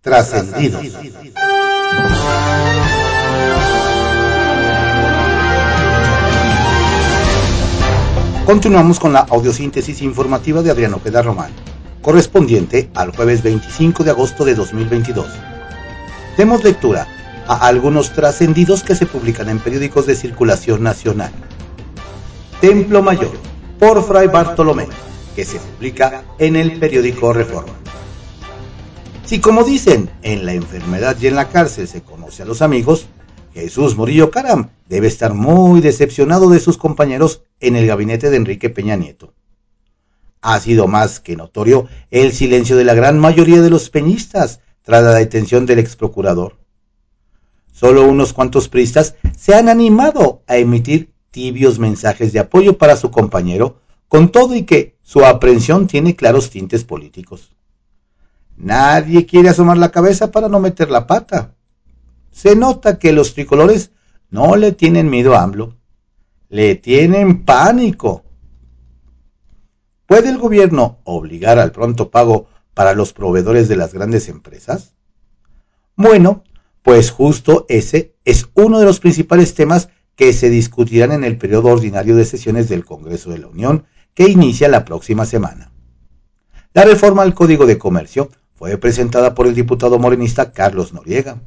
Trascendidos. Continuamos con la audiosíntesis informativa de Adriano Ojeda Román, correspondiente al jueves 25 de agosto de 2022. Demos lectura a algunos trascendidos que se publican en periódicos de circulación nacional. Templo Mayor, por Fray Bartolomé, que se publica en el periódico Reforma. Si como dicen, en la enfermedad y en la cárcel se conoce a los amigos, Jesús Murillo Caram debe estar muy decepcionado de sus compañeros en el gabinete de Enrique Peña Nieto. Ha sido más que notorio el silencio de la gran mayoría de los peñistas tras la detención del ex procurador. Solo unos cuantos pristas se han animado a emitir tibios mensajes de apoyo para su compañero, con todo y que su aprehensión tiene claros tintes políticos. Nadie quiere asomar la cabeza para no meter la pata. Se nota que los tricolores no le tienen miedo a AMLO, le tienen pánico. ¿Puede el gobierno obligar al pronto pago para los proveedores de las grandes empresas? Bueno, pues justo ese es uno de los principales temas que se discutirán en el periodo ordinario de sesiones del Congreso de la Unión que inicia la próxima semana. La reforma al Código de Comercio fue presentada por el diputado morenista Carlos Noriega.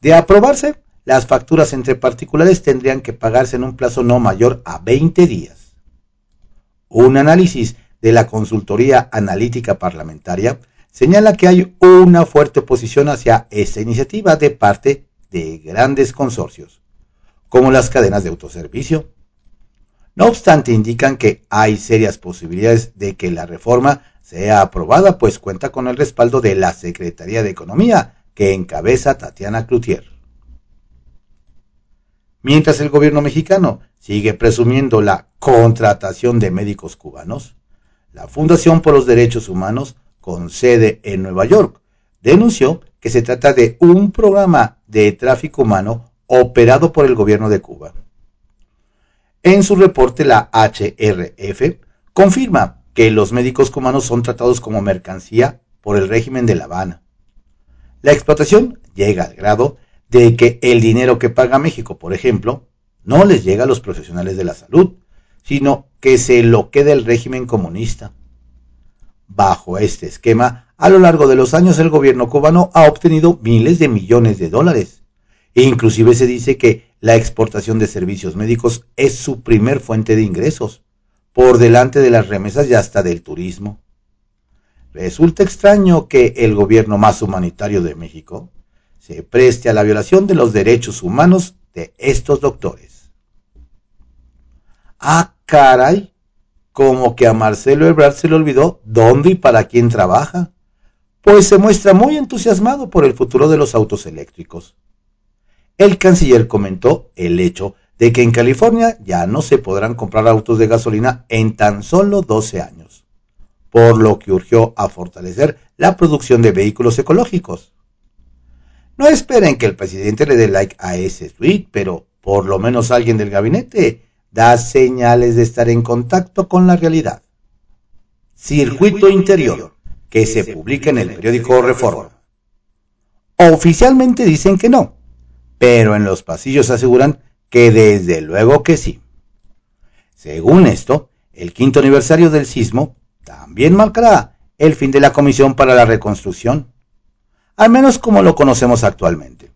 De aprobarse, las facturas entre particulares tendrían que pagarse en un plazo no mayor a 20 días. Un análisis de la Consultoría Analítica Parlamentaria señala que hay una fuerte oposición hacia esta iniciativa de parte de grandes consorcios, como las cadenas de autoservicio. No obstante, indican que hay serias posibilidades de que la reforma sea aprobada, pues cuenta con el respaldo de la Secretaría de Economía, que encabeza Tatiana Cloutier. Mientras el gobierno mexicano sigue presumiendo la contratación de médicos cubanos, la Fundación por los Derechos Humanos, con sede en Nueva York, denunció que se trata de un programa de tráfico humano operado por el gobierno de Cuba. En su reporte, la HRF confirma que los médicos cubanos son tratados como mercancía por el régimen de La Habana. La explotación llega al grado de que el dinero que paga México, por ejemplo, no les llega a los profesionales de la salud, sino que se lo queda el régimen comunista. Bajo este esquema, a lo largo de los años el gobierno cubano ha obtenido miles de millones de dólares. E inclusive se dice que la exportación de servicios médicos es su primer fuente de ingresos por delante de las remesas y hasta del turismo. Resulta extraño que el gobierno más humanitario de México se preste a la violación de los derechos humanos de estos doctores. Ah, caray, como que a Marcelo Ebrard se le olvidó dónde y para quién trabaja, pues se muestra muy entusiasmado por el futuro de los autos eléctricos. El canciller comentó el hecho de que en California ya no se podrán comprar autos de gasolina en tan solo 12 años, por lo que urgió a fortalecer la producción de vehículos ecológicos. No esperen que el presidente le dé like a ese tweet, pero por lo menos alguien del gabinete da señales de estar en contacto con la realidad. Circuito Interior, que se publica en el periódico Reforma. Oficialmente dicen que no, pero en los pasillos aseguran que desde luego que sí. Según esto, el quinto aniversario del sismo también marcará el fin de la Comisión para la Reconstrucción, al menos como lo conocemos actualmente.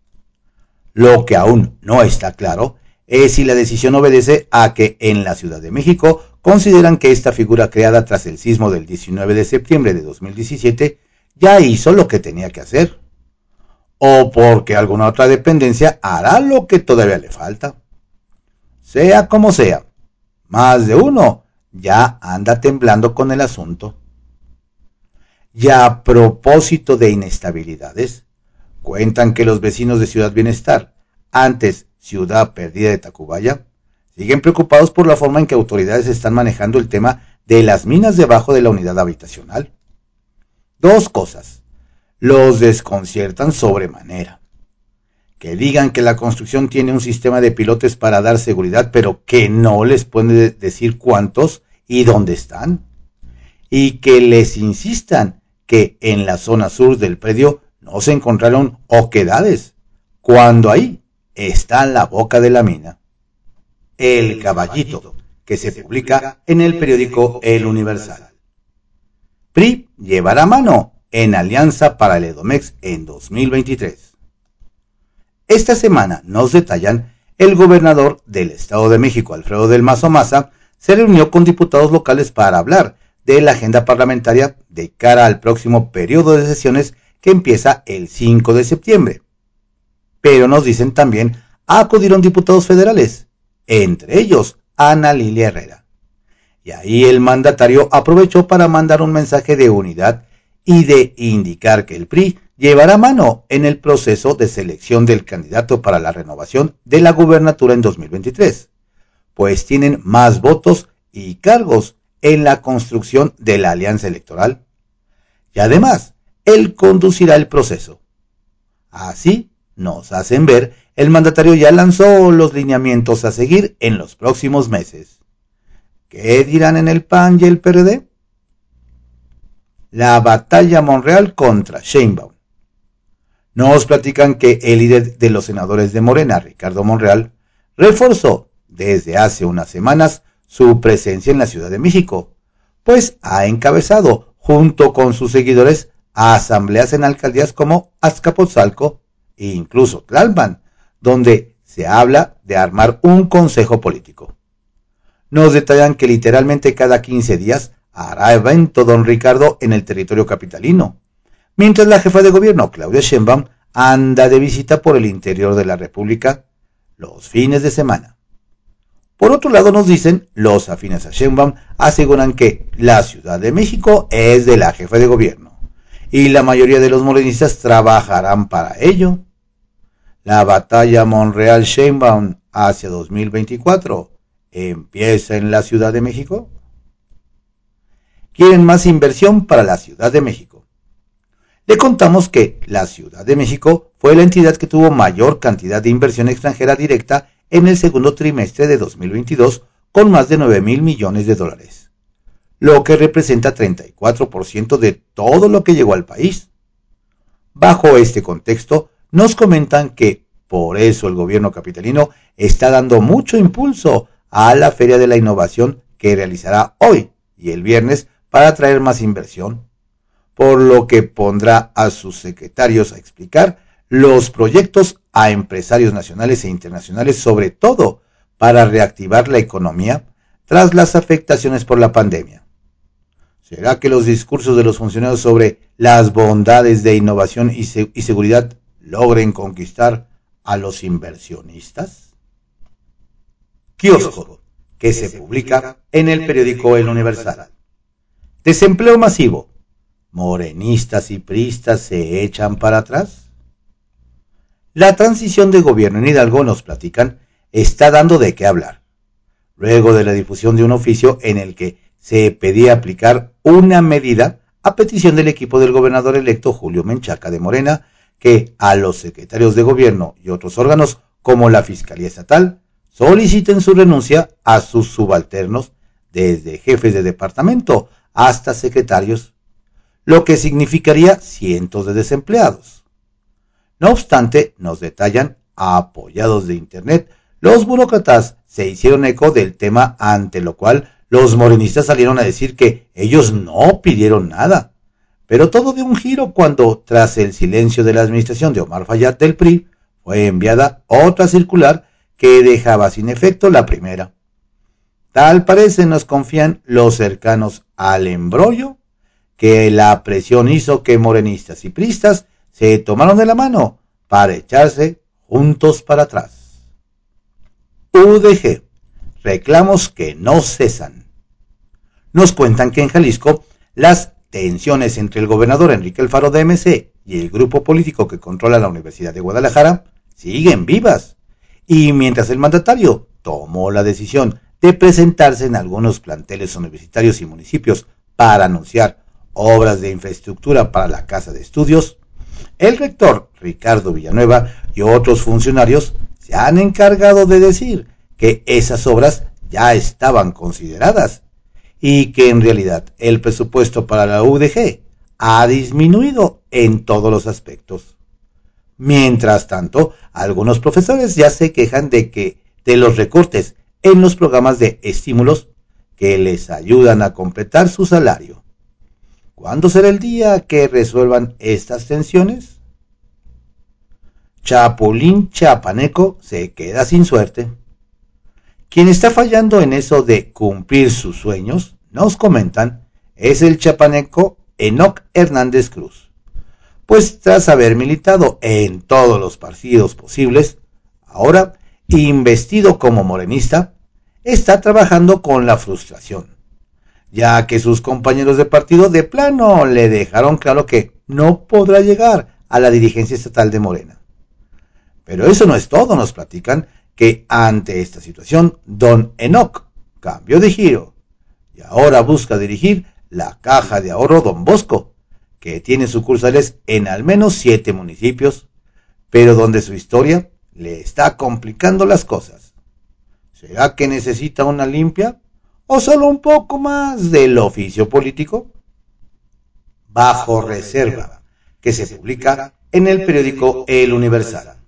Lo que aún no está claro es si la decisión obedece a que en la Ciudad de México consideran que esta figura creada tras el sismo del 19 de septiembre de 2017 ya hizo lo que tenía que hacer, o porque alguna otra dependencia hará lo que todavía le falta. Sea como sea, más de uno ya anda temblando con el asunto. Y a propósito de inestabilidades, cuentan que los vecinos de Ciudad Bienestar, antes Ciudad Perdida de Tacubaya, siguen preocupados por la forma en que autoridades están manejando el tema de las minas debajo de la unidad habitacional. Dos cosas. Los desconciertan sobremanera que digan que la construcción tiene un sistema de pilotes para dar seguridad, pero que no les puede decir cuántos y dónde están. Y que les insistan que en la zona sur del predio no se encontraron oquedades, cuando ahí está la boca de la mina. El caballito, que se publica en el periódico El Universal. PRI llevará mano en Alianza para el Edomex en 2023. Esta semana nos detallan el gobernador del Estado de México, Alfredo del Mazo Maza, se reunió con diputados locales para hablar de la agenda parlamentaria de cara al próximo periodo de sesiones que empieza el 5 de septiembre. Pero nos dicen también acudieron diputados federales, entre ellos Ana Lilia Herrera. Y ahí el mandatario aprovechó para mandar un mensaje de unidad y de indicar que el PRI llevará mano en el proceso de selección del candidato para la renovación de la gubernatura en 2023, pues tienen más votos y cargos en la construcción de la alianza electoral. Y además, él conducirá el proceso. Así nos hacen ver, el mandatario ya lanzó los lineamientos a seguir en los próximos meses. ¿Qué dirán en el PAN y el PRD? La batalla Monreal contra Sheinbaum. Nos platican que el líder de los senadores de Morena, Ricardo Monreal, reforzó desde hace unas semanas su presencia en la Ciudad de México, pues ha encabezado, junto con sus seguidores, asambleas en alcaldías como Azcapotzalco e incluso Tlalpan, donde se habla de armar un consejo político. Nos detallan que literalmente cada 15 días hará evento don Ricardo en el territorio capitalino, mientras la jefa de gobierno, Claudia Sheinbaum, anda de visita por el interior de la República los fines de semana. Por otro lado, nos dicen, los afines a Sheinbaum aseguran que la Ciudad de México es de la jefa de gobierno y la mayoría de los morenistas trabajarán para ello. La batalla Monreal-Sheinbaum hacia 2024 empieza en la Ciudad de México quieren más inversión para la Ciudad de México. Le contamos que la Ciudad de México fue la entidad que tuvo mayor cantidad de inversión extranjera directa en el segundo trimestre de 2022 con más de 9 mil millones de dólares, lo que representa 34% de todo lo que llegó al país. Bajo este contexto, nos comentan que por eso el gobierno capitalino está dando mucho impulso a la Feria de la Innovación que realizará hoy y el viernes para atraer más inversión, por lo que pondrá a sus secretarios a explicar los proyectos a empresarios nacionales e internacionales, sobre todo para reactivar la economía tras las afectaciones por la pandemia. ¿Será que los discursos de los funcionarios sobre las bondades de innovación y, seguridad logren conquistar a los inversionistas? Kiosco, que se publica en el periódico El Universal. Desempleo masivo. ¿Morenistas y pristas se echan para atrás? La transición de gobierno en Hidalgo, nos platican, está dando de qué hablar. Luego de la difusión de un oficio en el que se pedía aplicar una medida a petición del equipo del gobernador electo Julio Menchaca de Morena, que a los secretarios de gobierno y otros órganos, como la Fiscalía Estatal, soliciten su renuncia a sus subalternos, desde jefes de departamento hasta secretarios, lo que significaría cientos de desempleados. No obstante, nos detallan, apoyados de Internet, los burócratas se hicieron eco del tema ante lo cual los morenistas salieron a decir que ellos no pidieron nada. Pero todo dio un giro cuando, tras el silencio de la administración de Omar Fayad del PRI, fue enviada otra circular que dejaba sin efecto la primera. Tal parece nos confían los cercanos al embrollo que la presión hizo que morenistas y pristas se tomaron de la mano para echarse juntos para atrás. UDG. Reclamos que no cesan. Nos cuentan que en Jalisco las tensiones entre el gobernador Enrique Alfaro de MC y el grupo político que controla la Universidad de Guadalajara siguen vivas. Y mientras el mandatario tomó la decisión de presentarse en algunos planteles universitarios y municipios para anunciar obras de infraestructura para la casa de estudios, el rector Ricardo Villanueva y otros funcionarios se han encargado de decir que esas obras ya estaban consideradas y que en realidad el presupuesto para la UDG ha disminuido en todos los aspectos. Mientras tanto, algunos profesores ya se quejan de que de los recortes en los programas de estímulos que les ayudan a completar su salario. ¿Cuándo será el día que resuelvan estas tensiones? Chapulín Chapaneco se queda sin suerte. Quien está fallando en eso de cumplir sus sueños, nos comentan, es el chapaneco Enoc Hernández Cruz. Pues tras haber militado en todos los partidos posibles, ahora investido como morenista, está trabajando con la frustración, ya que sus compañeros de partido de plano le dejaron claro que no podrá llegar a la dirigencia estatal de Morena. Pero eso no es todo, nos platican que ante esta situación, don Enoch cambió de giro y ahora busca dirigir la caja de ahorro Don Bosco, que tiene sucursales en al menos siete municipios, pero donde su historia le está complicando las cosas. ¿Será que necesita una limpia? ¿O solo un poco más del oficio político? Bajo reserva, que se publica en el periódico El Universal.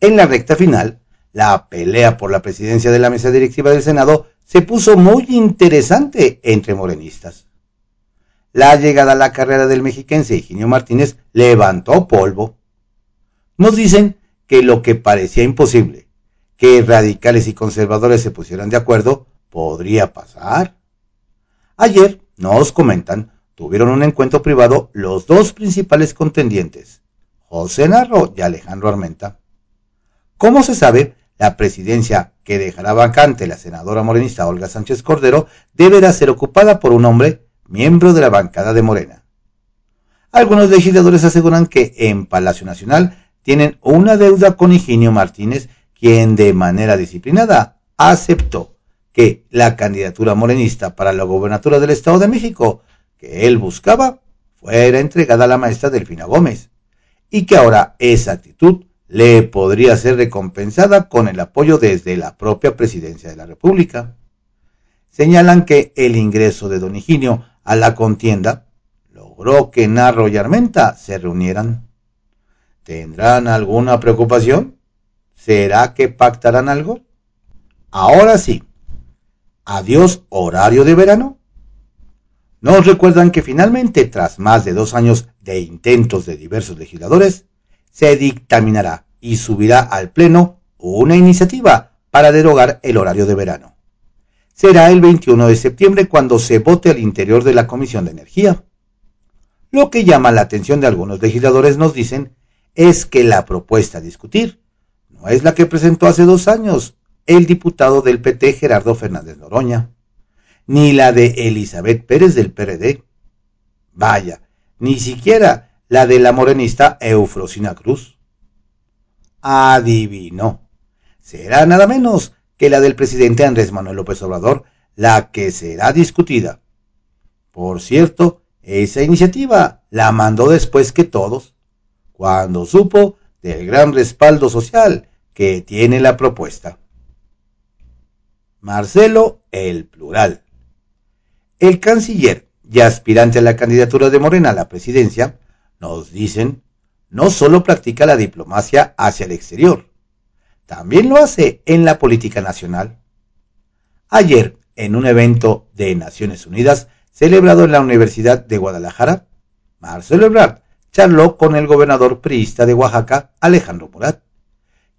En la recta final, la pelea por la presidencia de la mesa directiva del Senado se puso muy interesante entre morenistas. La llegada a la carrera del mexiquense Higinio Martínez levantó polvo. Nos dicen que lo que parecía imposible, que radicales y conservadores se pusieran de acuerdo, podría pasar. Ayer, nos comentan, tuvieron un encuentro privado los dos principales contendientes, José Narro y Alejandro Armenta. Como se sabe, la presidencia que dejará vacante la senadora morenista Olga Sánchez Cordero deberá ser ocupada por un hombre miembro de la bancada de Morena. Algunos legisladores aseguran que en Palacio Nacional tienen una deuda con Higinio Martínez quien de manera disciplinada aceptó que la candidatura morenista para la gobernatura del Estado de México que él buscaba fuera entregada a la maestra Delfina Gómez y que ahora esa actitud le podría ser recompensada con el apoyo desde la propia presidencia de la República. Señalan que el ingreso de Don Higinio a la contienda logró que Narro y Armenta se reunieran. ¿Tendrán alguna preocupación? ¿Será que pactarán algo? Ahora sí. Adiós horario de verano. Nos recuerdan que finalmente, tras más de dos años de intentos de diversos legisladores, se dictaminará y subirá al Pleno una iniciativa para derogar el horario de verano. Será el 21 de septiembre cuando se vote al interior de la Comisión de Energía. Lo que llama la atención de algunos legisladores nos dicen es que la propuesta a discutir no es la que presentó hace dos años el diputado del PT Gerardo Fernández Noroña, ni la de Elizabeth Pérez del PRD. Vaya, ni siquiera la de la morenista Eufrosina Cruz. Adivino. Será nada menos que la del presidente Andrés Manuel López Obrador la que será discutida. Por cierto, esa iniciativa la mandó después que todos, cuando supo del gran respaldo social que tiene la propuesta. Marcelo el plural. El canciller y aspirante a la candidatura de Morena a la presidencia, nos dicen, no solo practica la diplomacia hacia el exterior, también lo hace en la política nacional. Ayer, en un evento de Naciones Unidas celebrado en la Universidad de Guadalajara, Marcelo Ebrard charló con el gobernador priista de Oaxaca, Alejandro Murat,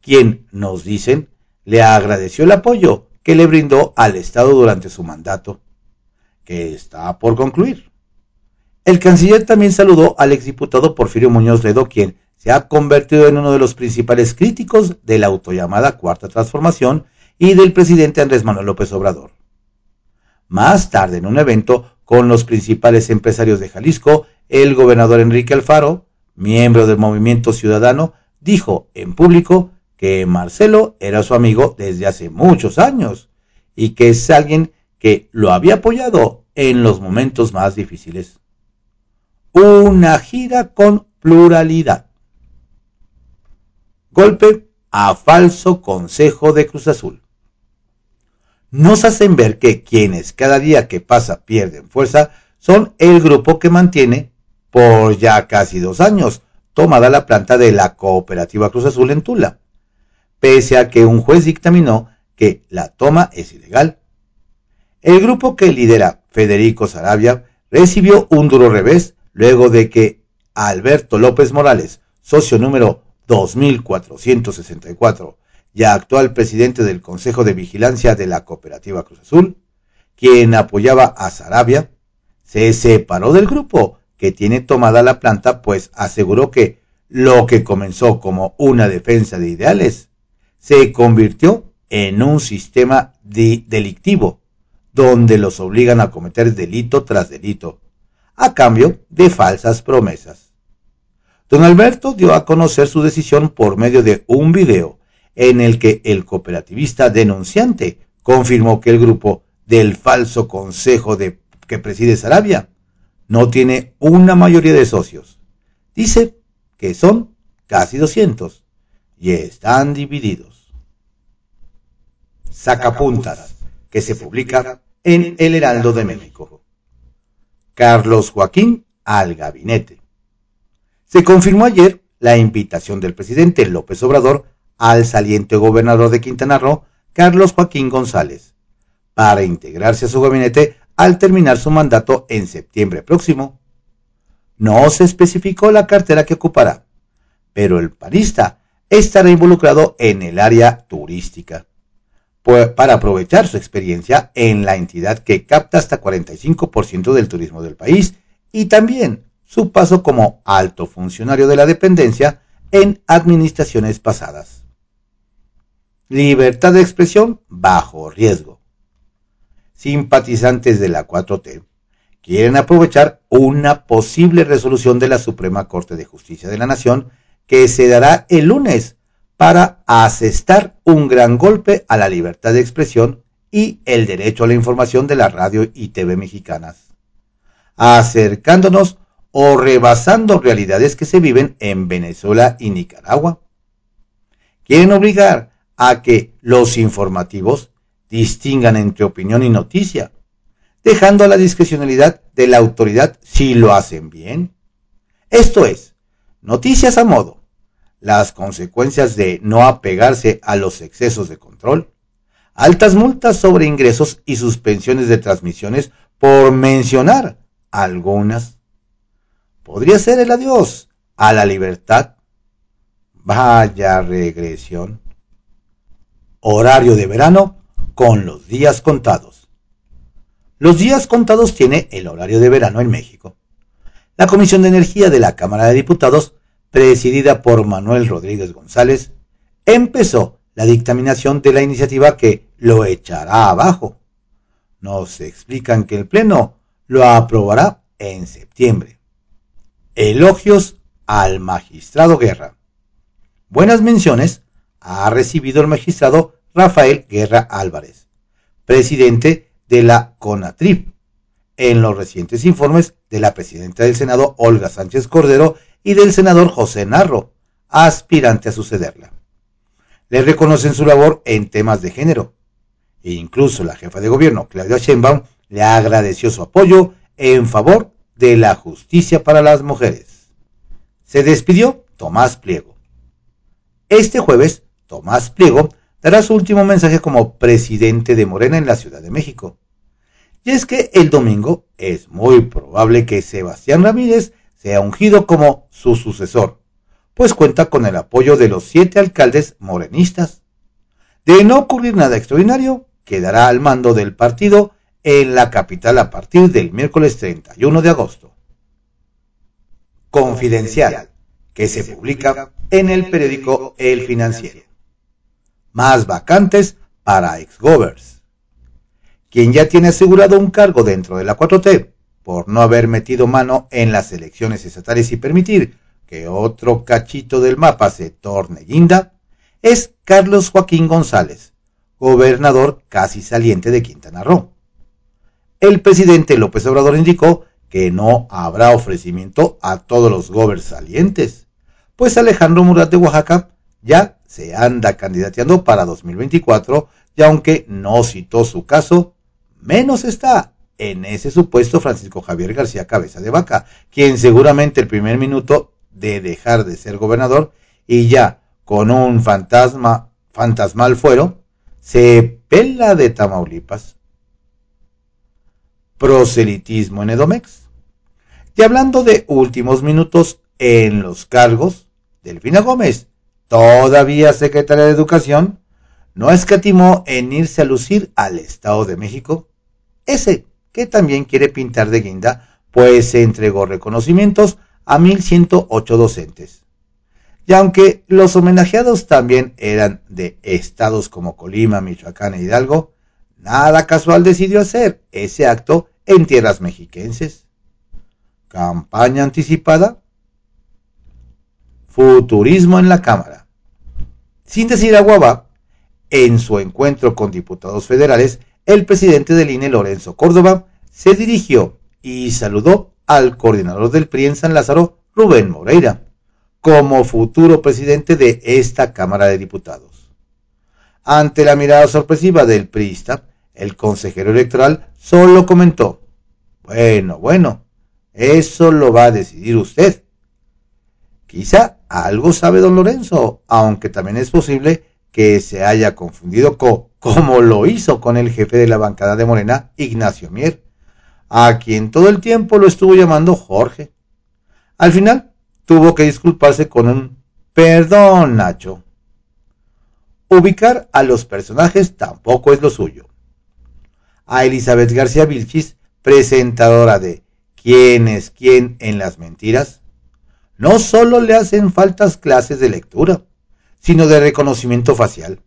quien, nos dicen, le agradeció el apoyo que le brindó al Estado durante su mandato, que está por concluir. El canciller también saludó al exdiputado Porfirio Muñoz Ledo, quien se ha convertido en uno de los principales críticos de la autollamada Cuarta Transformación y del presidente Andrés Manuel López Obrador. Más tarde, en un evento con los principales empresarios de Jalisco, el gobernador Enrique Alfaro, miembro del Movimiento Ciudadano, dijo en público que Marcelo era su amigo desde hace muchos años y que es alguien que lo había apoyado en los momentos más difíciles. Una gira con pluralidad. Golpe a falso consejo de Cruz Azul. Nos hacen ver que quienes cada día que pasa pierden fuerza son el grupo que mantiene por ya casi dos años tomada la planta de la cooperativa Cruz Azul en Tula, pese a que un juez dictaminó que la toma es ilegal. El grupo que lidera Federico Sarabia recibió un duro revés luego de que Alberto López Morales, socio número 2464 y actual presidente del Consejo de Vigilancia de la Cooperativa Cruz Azul, quien apoyaba a Sarabia, se separó del grupo que tiene tomada la planta, pues aseguró que lo que comenzó como una defensa de ideales se convirtió en un sistema delictivo, donde los obligan a cometer delito tras delito, a cambio de falsas promesas. Don Alberto dio a conocer su decisión por medio de un video en el que el cooperativista denunciante confirmó que el grupo del falso consejo de, que preside Sarabia no tiene una mayoría de socios. Dice que son casi 200 y están divididos. Sacapuntas, que se publica en El Heraldo de México. Carlos Joaquín al gabinete. Se confirmó ayer la invitación del presidente López Obrador al saliente gobernador de Quintana Roo, Carlos Joaquín González, para integrarse a su gabinete al terminar su mandato en septiembre próximo. No se especificó la cartera que ocupará, pero el panista estará involucrado en el área turística pues, para aprovechar su experiencia en la entidad que capta hasta 45% del turismo del país y también su paso como alto funcionario de la dependencia en administraciones pasadas. Libertad de expresión bajo riesgo simpatizantes de la 4T quieren aprovechar una posible resolución de la Suprema Corte de Justicia de la Nación que se dará el lunes para asestar un gran golpe a la libertad de expresión y el derecho a la información de la radio y TV mexicanas, acercándonos o rebasando realidades que se viven en Venezuela y Nicaragua. Quieren obligar a que los informativos distingan entre opinión y noticia, dejando a la discrecionalidad de la autoridad si lo hacen bien. Esto es, noticias a modo, las consecuencias de no apegarse a los excesos de control, altas multas sobre ingresos y suspensiones de transmisiones, por mencionar algunas. Podría ser el adiós a la libertad. Vaya regresión. Horario de verano con los días contados. Los días contados tiene el horario de verano en México. La Comisión de Energía de la Cámara de Diputados, presidida por Manuel Rodríguez González, empezó la dictaminación de la iniciativa que lo echará abajo. Nos explican que el Pleno lo aprobará en septiembre. Elogios al magistrado Guerra. Buenas menciones ha recibido el magistrado Rafael Guerra Álvarez, presidente de la CONATRIP, en los recientes informes de la presidenta del Senado Olga Sánchez Cordero y del senador José Narro, aspirante a sucederla. Le reconocen su labor en temas de género. E incluso la jefa de gobierno, Claudia Sheinbaum, le agradeció su apoyo en favor de la justicia para las mujeres. Se despidió Tomás Pliego. Este jueves, Tomás Pliego dará su último mensaje como presidente de Morena en la Ciudad de México. Y es que el domingo es muy probable que Sebastián Ramírez sea ungido como su sucesor, pues cuenta con el apoyo de los siete alcaldes morenistas. De no ocurrir nada extraordinario, quedará al mando del partido en la capital a partir del miércoles 31 de agosto. Confidencial, que se publica en el periódico El Financiero más vacantes para exgovers. Quien ya tiene asegurado un cargo dentro de la 4T por no haber metido mano en las elecciones estatales y permitir que otro cachito del mapa se torne guinda, es Carlos Joaquín González, gobernador casi saliente de Quintana Roo. El presidente López Obrador indicó que no habrá ofrecimiento a todos los gobers salientes, pues Alejandro Murat de Oaxaca ya se anda candidateando para 2024 y aunque no citó su caso, menos está en ese supuesto Francisco Javier García Cabeza de Vaca, quien seguramente el primer minuto de dejar de ser gobernador y ya con un fantasma, fantasmal fuero, se pela de Tamaulipas. Proselitismo en Edomex. Y hablando de últimos minutos en los cargos, Delfina Gómez, todavía secretaria de Educación, no escatimó en irse a lucir al Estado de México, ese que también quiere pintar de guinda, pues se entregó reconocimientos a 1.108 docentes. Y aunque los homenajeados también eran de estados como Colima, Michoacán e Hidalgo, nada casual decidió hacer ese acto en tierras mexiquenses. Campaña anticipada. Futurismo en la Cámara. Sin decir aguaba, en su encuentro con diputados federales, el presidente del INE, Lorenzo Córdoba, se dirigió y saludó al coordinador del PRI en San Lázaro, Rubén Moreira, como futuro presidente de esta Cámara de Diputados. Ante la mirada sorpresiva del priista, el consejero electoral solo comentó, bueno, bueno, eso lo va a decidir usted. Quizá algo sabe don Lorenzo, aunque también es posible que se haya confundido con como lo hizo con el jefe de la bancada de Morena, Ignacio Mier, a quien todo el tiempo lo estuvo llamando Jorge. Al final tuvo que disculparse con un perdón, Nacho. Ubicar a los personajes tampoco es lo suyo. A Elizabeth García Vilchis, presentadora de ¿Quién es quién en las mentiras? No solo le hacen faltas clases de lectura, sino de reconocimiento facial.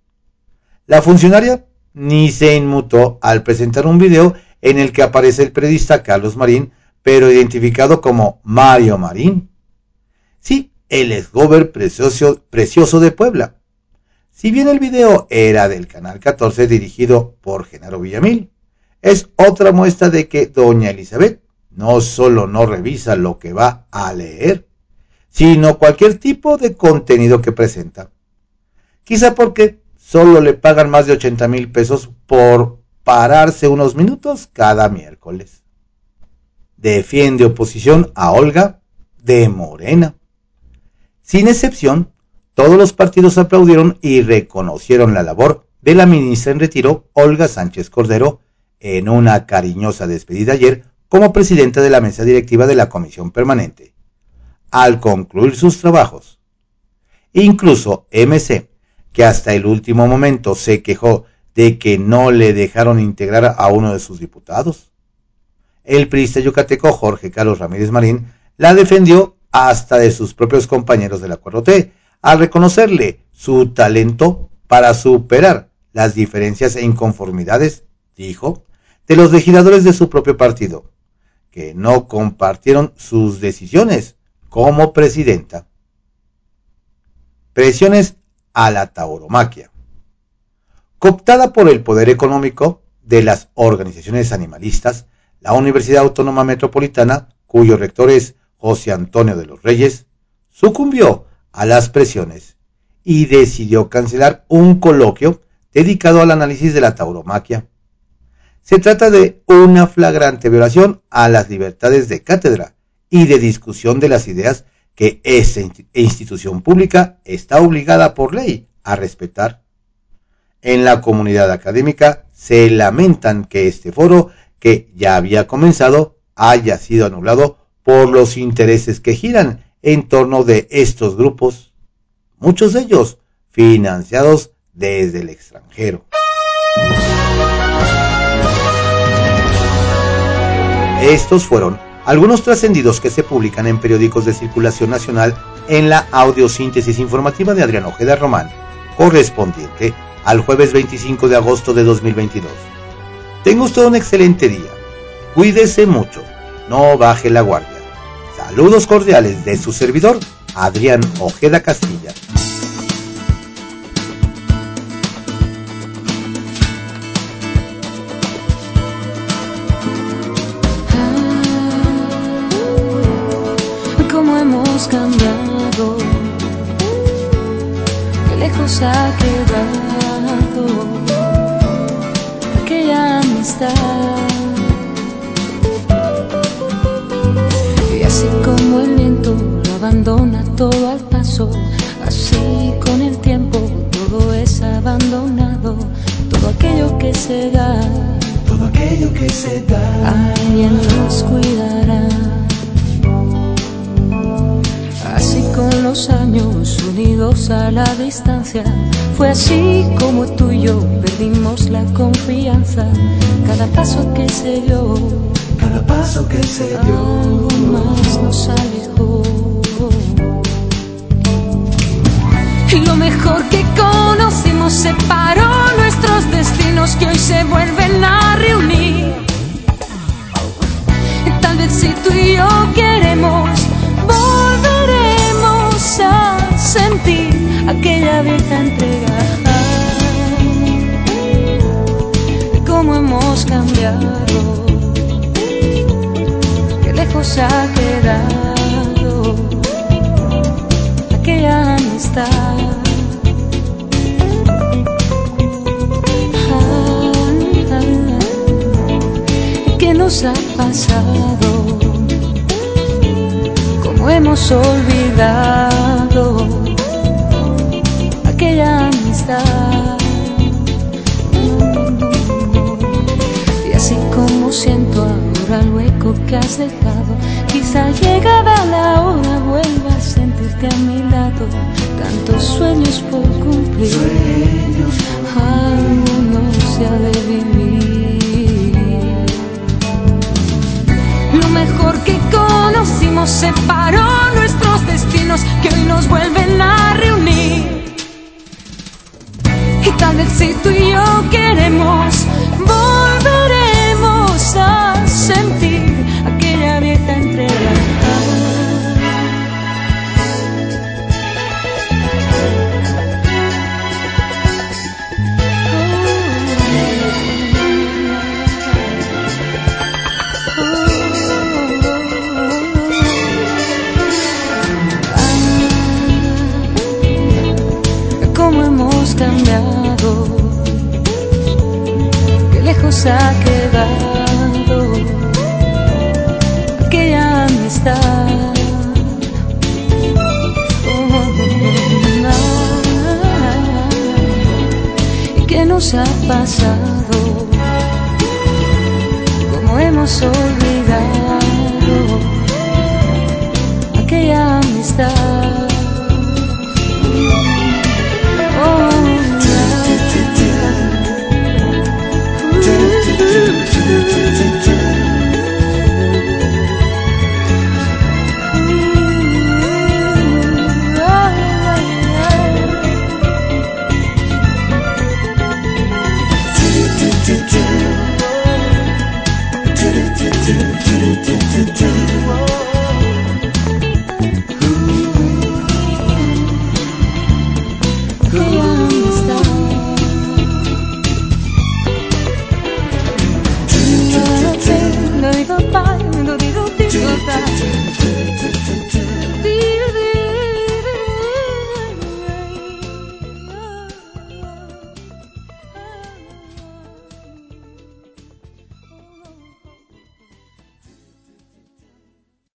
La funcionaria ni se inmutó al presentar un video en el que aparece el periodista Carlos Marín, pero identificado como Mario Marín. Sí, el esgober precioso, precioso de Puebla. Si bien el video era del Canal 14 dirigido por Genaro Villamil, es otra muestra de que doña Elizabeth no solo no revisa lo que va a leer, sino cualquier tipo de contenido que presenta. Quizá porque solo le pagan más de 80 mil pesos por pararse unos minutos cada miércoles. Defiende oposición a Olga de Morena. Sin excepción, todos los partidos aplaudieron y reconocieron la labor de la ministra en retiro, Olga Sánchez Cordero, en una cariñosa despedida ayer como presidenta de la mesa directiva de la Comisión Permanente. Al concluir sus trabajos, incluso MC que hasta el último momento se quejó de que no le dejaron integrar a uno de sus diputados. El priista yucateco Jorge Carlos Ramírez Marín la defendió hasta de sus propios compañeros del Acuerdo T, al reconocerle su talento para superar las diferencias e inconformidades, dijo, de los legisladores de su propio partido, que no compartieron sus decisiones como presidenta. Presiones a la tauromaquia. Cooptada por el poder económico de las organizaciones animalistas, la Universidad Autónoma Metropolitana, cuyo rector es José Antonio de los Reyes, sucumbió a las presiones y decidió cancelar un coloquio dedicado al análisis de la tauromaquia. Se trata de una flagrante violación a las libertades de cátedra y de discusión de las ideas que esa institución pública está obligada por ley a respetar. En la comunidad académica se lamentan que este foro, que ya había comenzado, haya sido anulado por los intereses que giran en torno de estos grupos, muchos de ellos financiados desde el extranjero. Estos fueron algunos trascendidos que se publican en periódicos de circulación nacional en la audiosíntesis informativa de Adrián Ojeda Román, correspondiente al jueves 25 de agosto de 2022. Tenga usted un excelente día. Cuídese mucho. No baje la guardia. Saludos cordiales de su servidor, Adrián Ojeda Castilla. Aquello que se da, alguien nos cuidará. Así con los años unidos a la distancia, fue así como tú y yo perdimos la confianza, cada paso que se dio cada paso que se dio aún más nos alejó. Lo mejor que conocimos separó nuestros destinos que hoy se vuelven a reunir. Tal vez si tú y yo queremos, volveremos a sentir aquella vieja entrega. Cómo hemos cambiado lejos ha quedado aquella ¿Qué nos ha pasado? ¿Cómo hemos olvidado aquella amistad? Y así como siento ahora el hueco que has dejado, quizá llegada la hora vuelva a sentirte a mi lado. Tantos sueños por cumplir, algunos se ha de vivir. Lo mejor que conocimos separó nuestros destinos que hoy nos vuelven a reunir. Y tal vez si tú y yo queremos,